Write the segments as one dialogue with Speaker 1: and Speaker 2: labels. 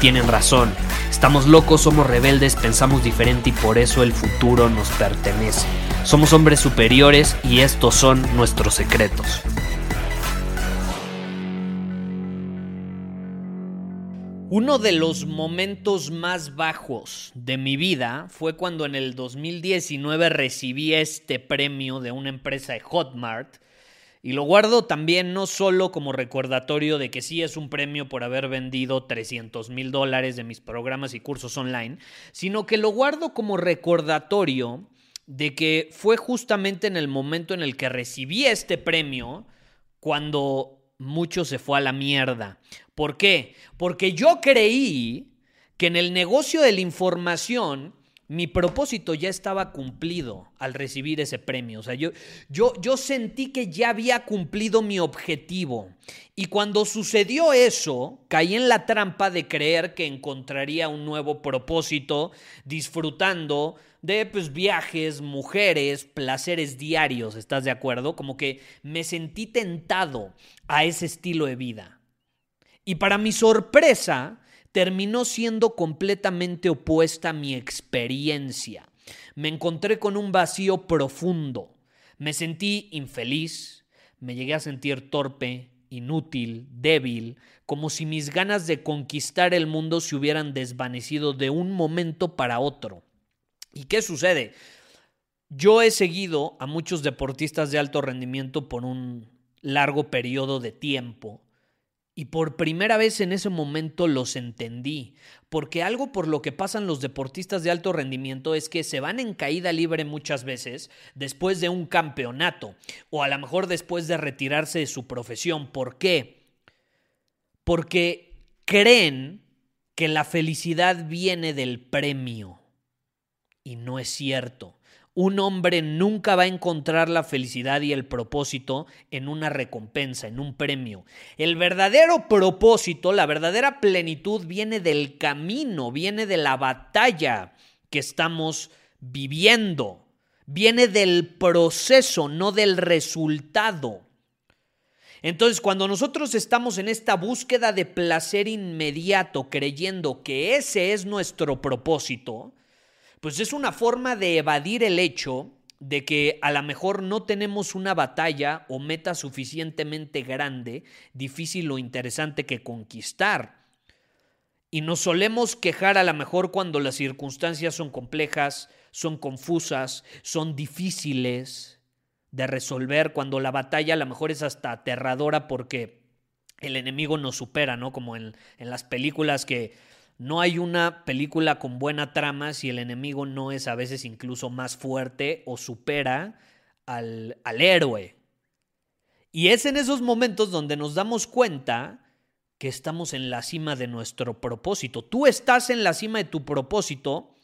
Speaker 1: tienen razón. Estamos locos, somos rebeldes, pensamos diferente y por eso el futuro nos pertenece. Somos hombres superiores y estos son nuestros secretos. Uno de los momentos más bajos de mi vida fue cuando en el 2019 recibí este premio de una empresa de Hotmart. Y lo guardo también no solo como recordatorio de que sí es un premio por haber vendido 300 mil dólares de mis programas y cursos online, sino que lo guardo como recordatorio de que fue justamente en el momento en el que recibí este premio cuando mucho se fue a la mierda. ¿Por qué? Porque yo creí que en el negocio de la información mi propósito ya estaba cumplido al recibir ese premio. O sea, yo, yo, yo sentí que ya había cumplido mi objetivo. Y cuando sucedió eso, caí en la trampa de creer que encontraría un nuevo propósito disfrutando de pues, viajes, mujeres, placeres diarios. ¿Estás de acuerdo? Como que me sentí tentado a ese estilo de vida. Y para mi sorpresa, terminó siendo completamente opuesta a mi experiencia. Me encontré con un vacío profundo. Me sentí infeliz, me llegué a sentir torpe, inútil, débil, como si mis ganas de conquistar el mundo se hubieran desvanecido de un momento para otro. ¿Y qué sucede? Yo he seguido a muchos deportistas de alto rendimiento por un largo periodo de tiempo y por primera vez en ese momento los entendí, porque algo por lo que pasan los deportistas de alto rendimiento es que se van en caída libre muchas veces después de un campeonato o a lo mejor después de retirarse de su profesión. ¿Por qué? Porque creen que la felicidad viene del premio y no es cierto. Un hombre nunca va a encontrar la felicidad y el propósito en una recompensa, en un premio. El verdadero propósito, la verdadera plenitud viene del camino, viene de la batalla que estamos viviendo, viene del proceso, no del resultado. Entonces, cuando nosotros estamos en esta búsqueda de placer inmediato, creyendo que ese es nuestro propósito, pues es una forma de evadir el hecho de que a lo mejor no tenemos una batalla o meta suficientemente grande, difícil o interesante que conquistar. Y nos solemos quejar a lo mejor cuando las circunstancias son complejas, son confusas, son difíciles de resolver, cuando la batalla a lo mejor es hasta aterradora porque el enemigo nos supera, ¿no? Como en, en las películas que no hay una película con buena trama si el enemigo no es a veces incluso más fuerte o supera al, al héroe. Y es en esos momentos donde nos damos cuenta que estamos en la cima de nuestro propósito. Tú estás en la cima de tu propósito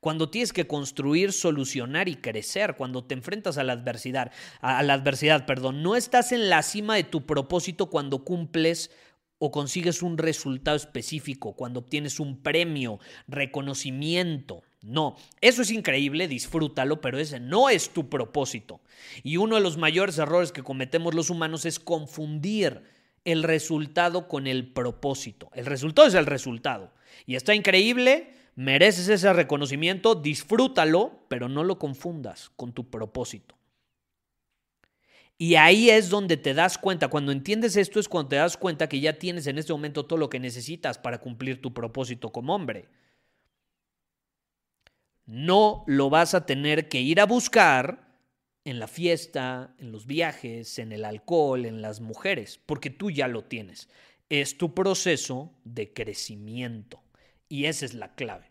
Speaker 1: cuando tienes que construir, solucionar y crecer, cuando te enfrentas a la adversidad, a la adversidad, perdón, no estás en la cima de tu propósito cuando cumples o consigues un resultado específico, cuando obtienes un premio, reconocimiento. No, eso es increíble, disfrútalo, pero ese no es tu propósito. Y uno de los mayores errores que cometemos los humanos es confundir el resultado con el propósito. El resultado es el resultado. Y está increíble, mereces ese reconocimiento, disfrútalo, pero no lo confundas con tu propósito. Y ahí es donde te das cuenta, cuando entiendes esto es cuando te das cuenta que ya tienes en este momento todo lo que necesitas para cumplir tu propósito como hombre. No lo vas a tener que ir a buscar en la fiesta, en los viajes, en el alcohol, en las mujeres, porque tú ya lo tienes. Es tu proceso de crecimiento y esa es la clave.